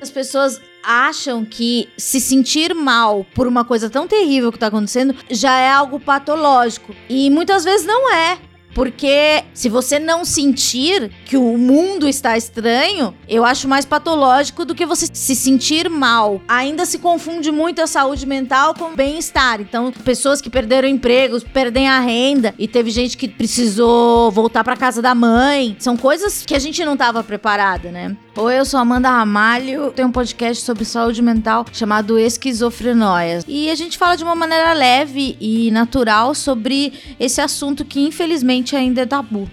As pessoas acham que se sentir mal por uma coisa tão terrível que tá acontecendo já é algo patológico. E muitas vezes não é. Porque se você não sentir que o mundo está estranho, eu acho mais patológico do que você se sentir mal. Ainda se confunde muito a saúde mental com bem-estar. Então, pessoas que perderam empregos, perdem a renda e teve gente que precisou voltar para casa da mãe, são coisas que a gente não estava preparada, né? Oi, eu sou Amanda Ramalho, tenho um podcast sobre saúde mental chamado Esquizofrenóias. E a gente fala de uma maneira leve e natural sobre esse assunto que infelizmente ainda é tabu.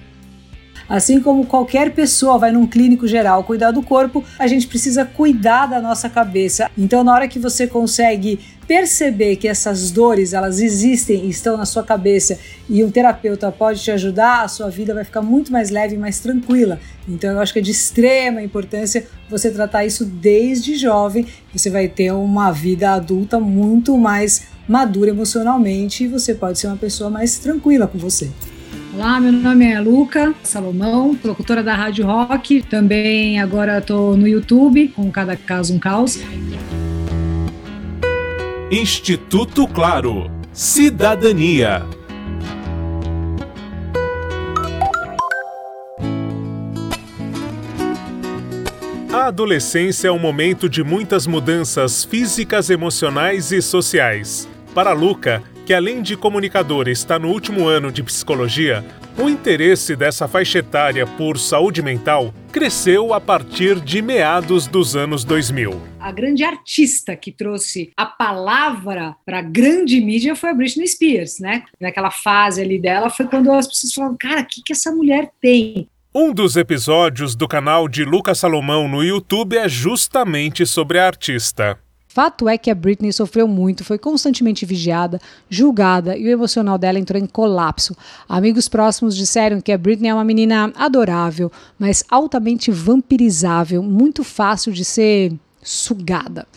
Assim como qualquer pessoa vai num clínico geral cuidar do corpo, a gente precisa cuidar da nossa cabeça. Então, na hora que você consegue perceber que essas dores elas existem e estão na sua cabeça e um terapeuta pode te ajudar, a sua vida vai ficar muito mais leve e mais tranquila. Então eu acho que é de extrema importância você tratar isso desde jovem. Você vai ter uma vida adulta muito mais madura emocionalmente e você pode ser uma pessoa mais tranquila com você. Olá, meu nome é Luca Salomão, locutora da Rádio Rock. Também agora estou no YouTube com Cada Caso um Caos. Instituto Claro. Cidadania. A adolescência é um momento de muitas mudanças físicas, emocionais e sociais. Para Luca, que além de comunicador está no último ano de psicologia, o interesse dessa faixa etária por saúde mental cresceu a partir de meados dos anos 2000. A grande artista que trouxe a palavra para a grande mídia foi a Britney Spears, né? Naquela fase ali dela foi quando as pessoas falaram: cara, o que, que essa mulher tem? Um dos episódios do canal de Lucas Salomão no YouTube é justamente sobre a artista. Fato é que a Britney sofreu muito, foi constantemente vigiada, julgada e o emocional dela entrou em colapso. Amigos próximos disseram que a Britney é uma menina adorável, mas altamente vampirizável, muito fácil de ser sugada.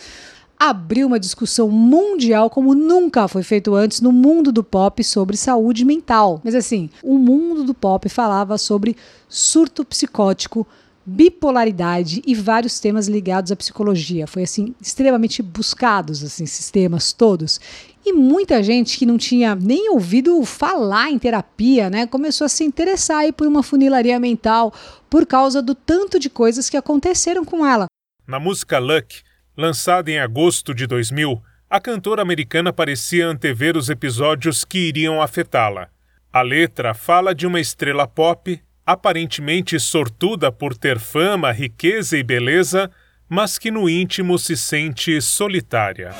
Abriu uma discussão mundial como nunca foi feito antes no mundo do pop sobre saúde mental. Mas assim, o mundo do pop falava sobre surto psicótico, bipolaridade e vários temas ligados à psicologia. Foi assim extremamente buscados assim esses temas todos. E muita gente que não tinha nem ouvido falar em terapia, né, começou a se interessar aí por uma funilaria mental por causa do tanto de coisas que aconteceram com ela. Na música Luck, lançada em agosto de 2000, a cantora americana parecia antever os episódios que iriam afetá-la. A letra fala de uma estrela pop aparentemente sortuda por ter fama, riqueza e beleza, mas que no íntimo se sente solitária.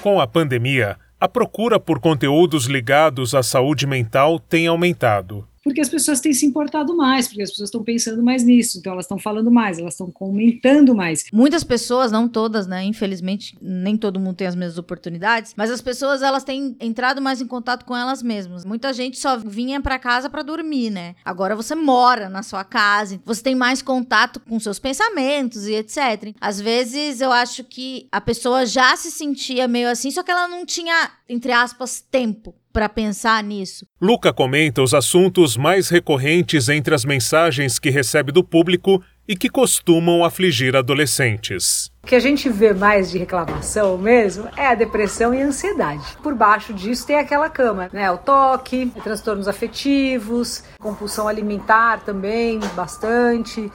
Com a pandemia, a procura por conteúdos ligados à saúde mental tem aumentado porque as pessoas têm se importado mais, porque as pessoas estão pensando mais nisso, então elas estão falando mais, elas estão comentando mais. Muitas pessoas, não todas, né? Infelizmente, nem todo mundo tem as mesmas oportunidades, mas as pessoas elas têm entrado mais em contato com elas mesmas. Muita gente só vinha para casa para dormir, né? Agora você mora na sua casa, você tem mais contato com seus pensamentos e etc. Às vezes eu acho que a pessoa já se sentia meio assim, só que ela não tinha, entre aspas, tempo para pensar nisso. Luca comenta os assuntos mais recorrentes entre as mensagens que recebe do público e que costumam afligir adolescentes. O que a gente vê mais de reclamação mesmo é a depressão e a ansiedade. Por baixo disso tem aquela cama, né? O toque, transtornos afetivos, compulsão alimentar também, bastante.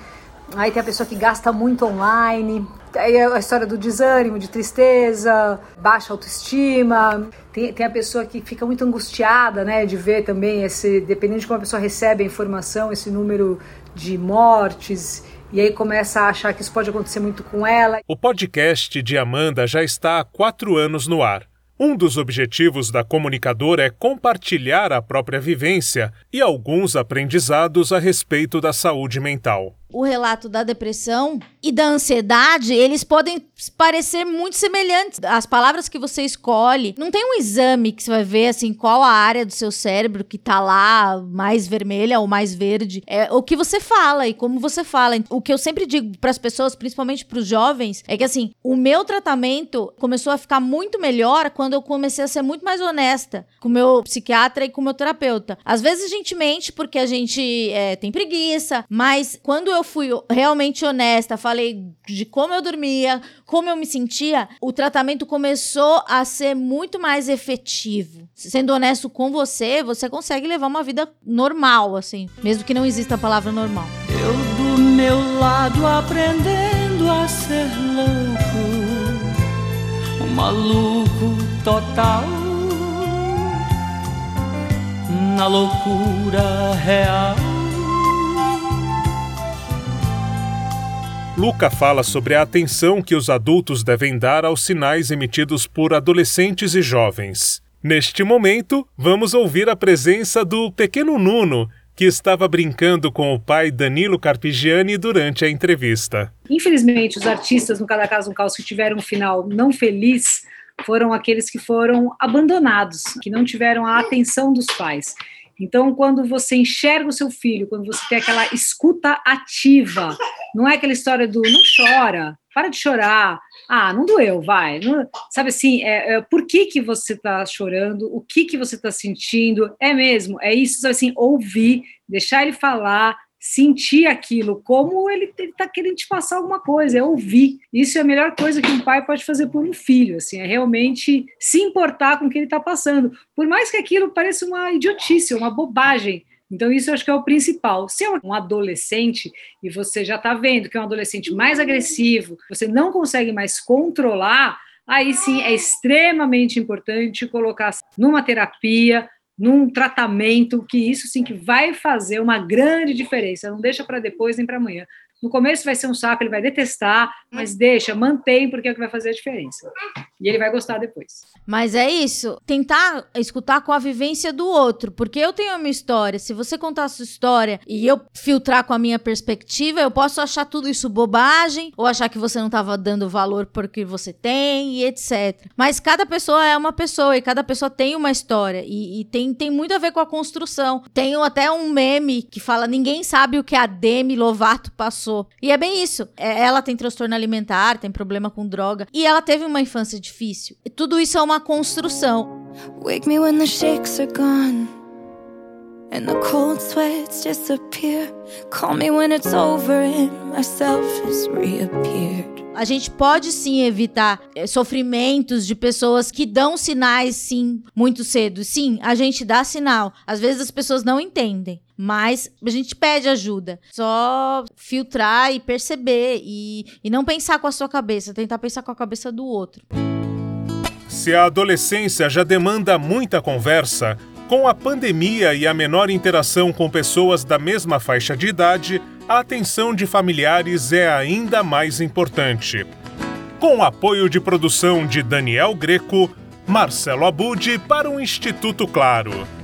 Aí tem a pessoa que gasta muito online, Aí é a história do desânimo, de tristeza, baixa autoestima. Tem, tem a pessoa que fica muito angustiada, né, de ver também esse, dependendo de como a pessoa recebe a informação, esse número de mortes. E aí começa a achar que isso pode acontecer muito com ela. O podcast de Amanda já está há quatro anos no ar. Um dos objetivos da comunicadora é compartilhar a própria vivência e alguns aprendizados a respeito da saúde mental. O relato da depressão e da ansiedade, eles podem parecer muito semelhantes. As palavras que você escolhe, não tem um exame que você vai ver assim qual a área do seu cérebro que tá lá mais vermelha ou mais verde. É o que você fala e como você fala. O que eu sempre digo para as pessoas, principalmente para os jovens, é que assim, o meu tratamento começou a ficar muito melhor quando eu comecei a ser muito mais honesta com o meu psiquiatra e com o meu terapeuta. Às vezes a gente mente porque a gente é, tem preguiça, mas quando eu fui realmente honesta, falei de como eu dormia, como eu me sentia, o tratamento começou a ser muito mais efetivo. Sendo honesto com você, você consegue levar uma vida normal, assim, mesmo que não exista a palavra normal. Eu do meu lado aprendendo a ser louco, um maluco total. Na loucura real. Luca fala sobre a atenção que os adultos devem dar aos sinais emitidos por adolescentes e jovens. Neste momento, vamos ouvir a presença do pequeno Nuno, que estava brincando com o pai Danilo Carpigiani durante a entrevista. Infelizmente, os artistas, no Cada Caso um Caos, que tiveram um final não feliz, foram aqueles que foram abandonados, que não tiveram a atenção dos pais. Então, quando você enxerga o seu filho, quando você tem aquela escuta ativa, não é aquela história do não chora, para de chorar, ah, não doeu, vai. Não, sabe assim, é, é, por que, que você está chorando? O que, que você está sentindo? É mesmo, é isso, sabe assim, ouvir, deixar ele falar, sentir aquilo, como ele está querendo te passar alguma coisa, é ouvir. Isso é a melhor coisa que um pai pode fazer por um filho, assim, é realmente se importar com o que ele está passando. Por mais que aquilo pareça uma idiotice, uma bobagem, então, isso acho que é o principal. Se é um adolescente e você já está vendo que é um adolescente mais agressivo, você não consegue mais controlar, aí sim é extremamente importante colocar numa terapia, num tratamento, que isso sim que vai fazer uma grande diferença. Não deixa para depois nem para amanhã. No começo vai ser um saco, ele vai detestar, mas deixa, mantém, porque é o que vai fazer a diferença. E ele vai gostar depois. Mas é isso, tentar escutar com a vivência do outro, porque eu tenho a minha história. Se você contar a sua história e eu filtrar com a minha perspectiva, eu posso achar tudo isso bobagem, ou achar que você não estava dando valor porque você tem, e etc. Mas cada pessoa é uma pessoa, e cada pessoa tem uma história, e, e tem, tem muito a ver com a construção. Tenho até um meme que fala: ninguém sabe o que a Demi Lovato passou passou. E é bem isso. É, ela tem transtorno alimentar, tem problema com droga. E ela teve uma infância difícil. E tudo isso é uma construção. Wake me when the shakes are gone. And the cold sweats disappear. Call me when it's over and myself has reappeared. A gente pode sim evitar é, sofrimentos de pessoas que dão sinais, sim, muito cedo. Sim, a gente dá sinal. Às vezes as pessoas não entendem. Mas a gente pede ajuda. Só filtrar e perceber. E, e não pensar com a sua cabeça, tentar pensar com a cabeça do outro. Se a adolescência já demanda muita conversa, com a pandemia e a menor interação com pessoas da mesma faixa de idade, a atenção de familiares é ainda mais importante. Com apoio de produção de Daniel Greco, Marcelo Abude para o Instituto Claro.